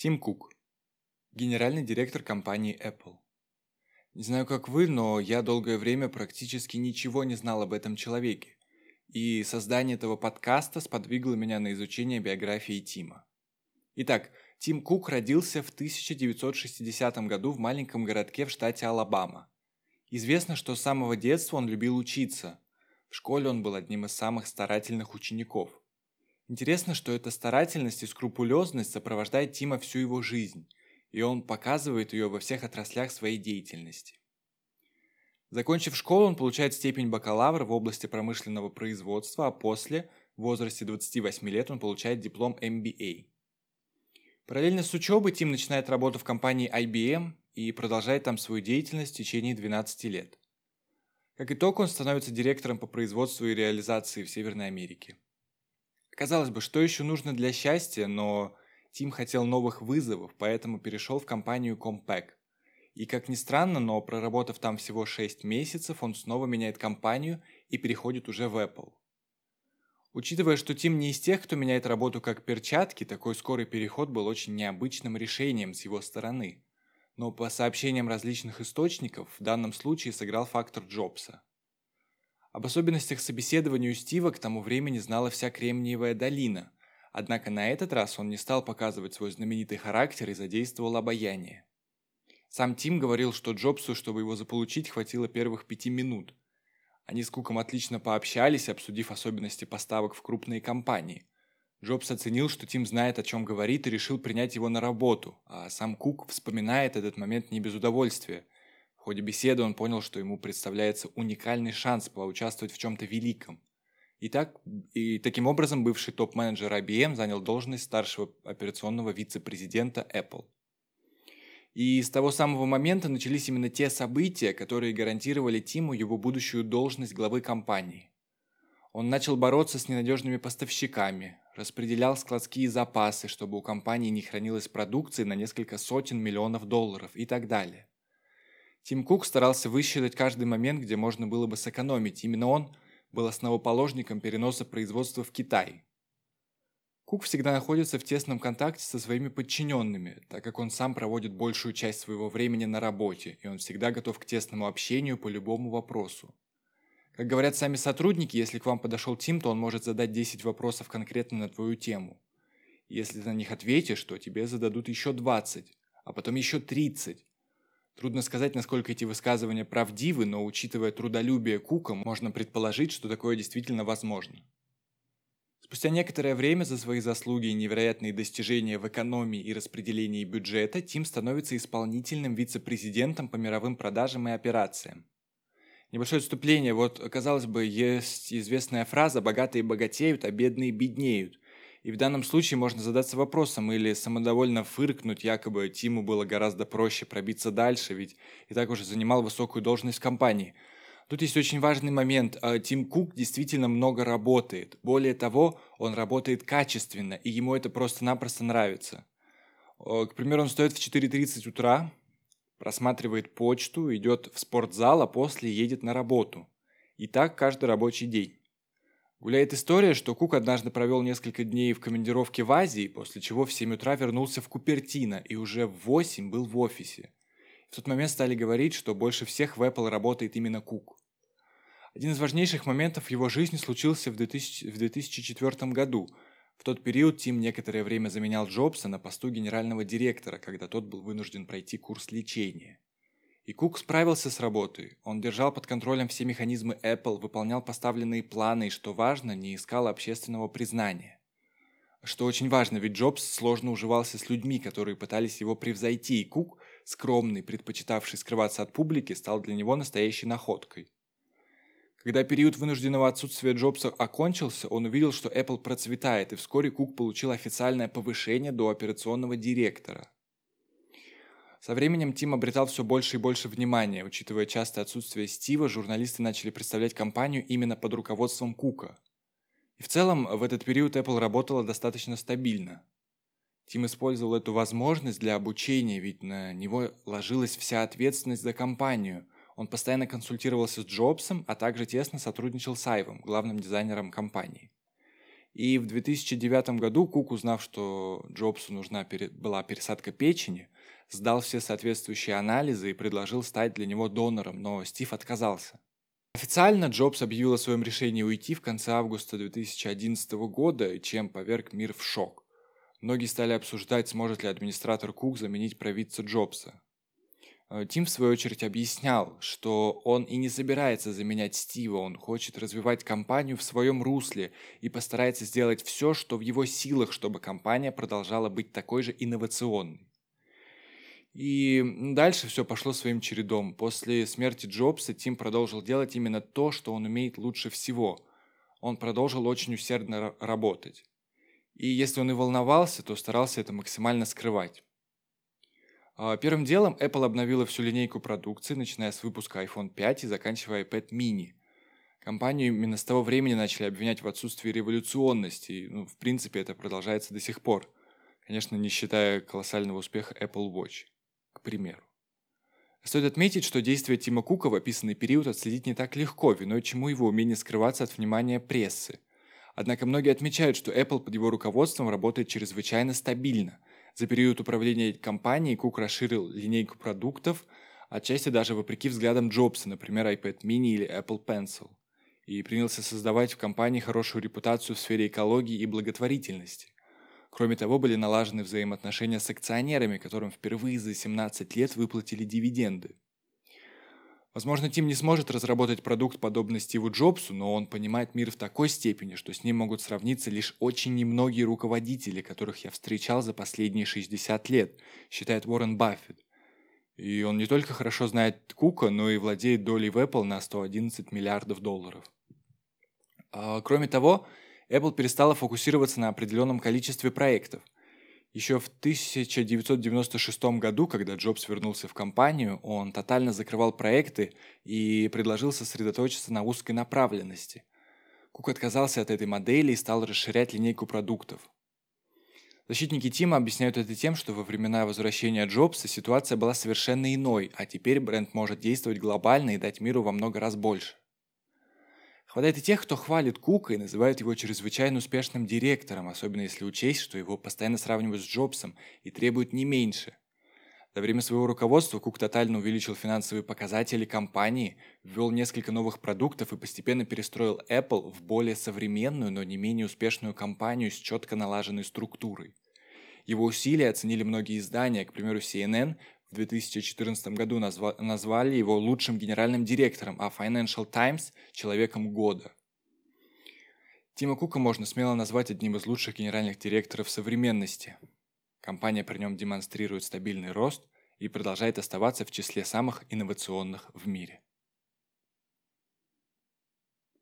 Тим Кук, генеральный директор компании Apple. Не знаю, как вы, но я долгое время практически ничего не знал об этом человеке. И создание этого подкаста сподвигло меня на изучение биографии Тима. Итак, Тим Кук родился в 1960 году в маленьком городке в штате Алабама. Известно, что с самого детства он любил учиться. В школе он был одним из самых старательных учеников – Интересно, что эта старательность и скрупулезность сопровождает Тима всю его жизнь, и он показывает ее во всех отраслях своей деятельности. Закончив школу, он получает степень бакалавра в области промышленного производства, а после, в возрасте 28 лет, он получает диплом MBA. Параллельно с учебой Тим начинает работу в компании IBM и продолжает там свою деятельность в течение 12 лет. Как итог, он становится директором по производству и реализации в Северной Америке. Казалось бы, что еще нужно для счастья, но Тим хотел новых вызовов, поэтому перешел в компанию Compaq. И как ни странно, но проработав там всего 6 месяцев, он снова меняет компанию и переходит уже в Apple. Учитывая, что Тим не из тех, кто меняет работу как перчатки, такой скорый переход был очень необычным решением с его стороны. Но по сообщениям различных источников, в данном случае сыграл фактор Джобса. Об особенностях собеседования у Стива к тому времени знала вся Кремниевая долина, однако на этот раз он не стал показывать свой знаменитый характер и задействовал обаяние. Сам Тим говорил, что Джобсу, чтобы его заполучить, хватило первых пяти минут. Они с Куком отлично пообщались, обсудив особенности поставок в крупные компании. Джобс оценил, что Тим знает, о чем говорит, и решил принять его на работу, а сам Кук вспоминает этот момент не без удовольствия – ходе беседы он понял, что ему представляется уникальный шанс поучаствовать в чем-то великом. И, так, и таким образом бывший топ-менеджер IBM занял должность старшего операционного вице-президента Apple. И с того самого момента начались именно те события, которые гарантировали Тиму его будущую должность главы компании. Он начал бороться с ненадежными поставщиками, распределял складские запасы, чтобы у компании не хранилось продукции на несколько сотен миллионов долларов и так далее. Тим Кук старался высчитать каждый момент, где можно было бы сэкономить. Именно он был основоположником переноса производства в Китай. Кук всегда находится в тесном контакте со своими подчиненными, так как он сам проводит большую часть своего времени на работе, и он всегда готов к тесному общению по любому вопросу. Как говорят сами сотрудники, если к вам подошел Тим, то он может задать 10 вопросов конкретно на твою тему. Если ты на них ответишь, то тебе зададут еще 20, а потом еще 30. Трудно сказать, насколько эти высказывания правдивы, но учитывая трудолюбие Кука, можно предположить, что такое действительно возможно. Спустя некоторое время за свои заслуги и невероятные достижения в экономии и распределении бюджета Тим становится исполнительным вице-президентом по мировым продажам и операциям. Небольшое отступление. Вот, казалось бы, есть известная фраза «богатые богатеют, а бедные беднеют». И в данном случае можно задаться вопросом или самодовольно фыркнуть, якобы Тиму было гораздо проще пробиться дальше, ведь и так уже занимал высокую должность в компании. Тут есть очень важный момент. А, Тим Кук действительно много работает. Более того, он работает качественно, и ему это просто-напросто нравится. К примеру, он встает в 4.30 утра, просматривает почту, идет в спортзал, а после едет на работу. И так каждый рабочий день. Гуляет история, что Кук однажды провел несколько дней в командировке в Азии, после чего в 7 утра вернулся в Купертино и уже в 8 был в офисе. В тот момент стали говорить, что больше всех в Apple работает именно Кук. Один из важнейших моментов в его жизни случился в, 2000, в 2004 году. В тот период Тим некоторое время заменял Джобса на посту генерального директора, когда тот был вынужден пройти курс лечения. И Кук справился с работой. Он держал под контролем все механизмы Apple, выполнял поставленные планы и, что важно, не искал общественного признания. Что очень важно, ведь Джобс сложно уживался с людьми, которые пытались его превзойти, и Кук, скромный, предпочитавший скрываться от публики, стал для него настоящей находкой. Когда период вынужденного отсутствия Джобса окончился, он увидел, что Apple процветает, и вскоре Кук получил официальное повышение до операционного директора – со временем Тим обретал все больше и больше внимания. Учитывая частое отсутствие Стива, журналисты начали представлять компанию именно под руководством Кука. И в целом в этот период Apple работала достаточно стабильно. Тим использовал эту возможность для обучения, ведь на него ложилась вся ответственность за компанию. Он постоянно консультировался с Джобсом, а также тесно сотрудничал с Айвом, главным дизайнером компании. И в 2009 году Кук, узнав, что Джобсу нужна была пересадка печени, сдал все соответствующие анализы и предложил стать для него донором, но Стив отказался. Официально Джобс объявил о своем решении уйти в конце августа 2011 года, чем поверг мир в шок. Многие стали обсуждать, сможет ли администратор Кук заменить провидца Джобса. Э, Тим, в свою очередь, объяснял, что он и не собирается заменять Стива, он хочет развивать компанию в своем русле и постарается сделать все, что в его силах, чтобы компания продолжала быть такой же инновационной. И дальше все пошло своим чередом. После смерти Джобса Тим продолжил делать именно то, что он умеет лучше всего. Он продолжил очень усердно работать. И если он и волновался, то старался это максимально скрывать. А, первым делом Apple обновила всю линейку продукции, начиная с выпуска iPhone 5 и заканчивая iPad mini. Компанию именно с того времени начали обвинять в отсутствии революционности, и, ну, в принципе, это продолжается до сих пор. Конечно, не считая колоссального успеха Apple Watch, примеру. Стоит отметить, что действия Тима Кука в описанный период отследить не так легко, виной чему его умение скрываться от внимания прессы. Однако многие отмечают, что Apple под его руководством работает чрезвычайно стабильно. За период управления компанией Кук расширил линейку продуктов, отчасти даже вопреки взглядам Джобса, например, iPad mini или Apple Pencil, и принялся создавать в компании хорошую репутацию в сфере экологии и благотворительности. Кроме того, были налажены взаимоотношения с акционерами, которым впервые за 17 лет выплатили дивиденды. Возможно, Тим не сможет разработать продукт, подобный Стиву Джобсу, но он понимает мир в такой степени, что с ним могут сравниться лишь очень немногие руководители, которых я встречал за последние 60 лет, считает Уоррен Баффет. И он не только хорошо знает Кука, но и владеет долей в Apple на 111 миллиардов долларов. А, кроме того, Apple перестала фокусироваться на определенном количестве проектов – еще в 1996 году, когда Джобс вернулся в компанию, он тотально закрывал проекты и предложил сосредоточиться на узкой направленности. Кук отказался от этой модели и стал расширять линейку продуктов. Защитники Тима объясняют это тем, что во времена возвращения Джобса ситуация была совершенно иной, а теперь бренд может действовать глобально и дать миру во много раз больше. Хватает и тех, кто хвалит Кука и называет его чрезвычайно успешным директором, особенно если учесть, что его постоянно сравнивают с Джобсом и требуют не меньше. За время своего руководства Кук тотально увеличил финансовые показатели компании, ввел несколько новых продуктов и постепенно перестроил Apple в более современную, но не менее успешную компанию с четко налаженной структурой. Его усилия оценили многие издания, к примеру CNN в 2014 году назва назвали его лучшим генеральным директором, а Financial Times – человеком года. Тима Кука можно смело назвать одним из лучших генеральных директоров современности. Компания при нем демонстрирует стабильный рост и продолжает оставаться в числе самых инновационных в мире.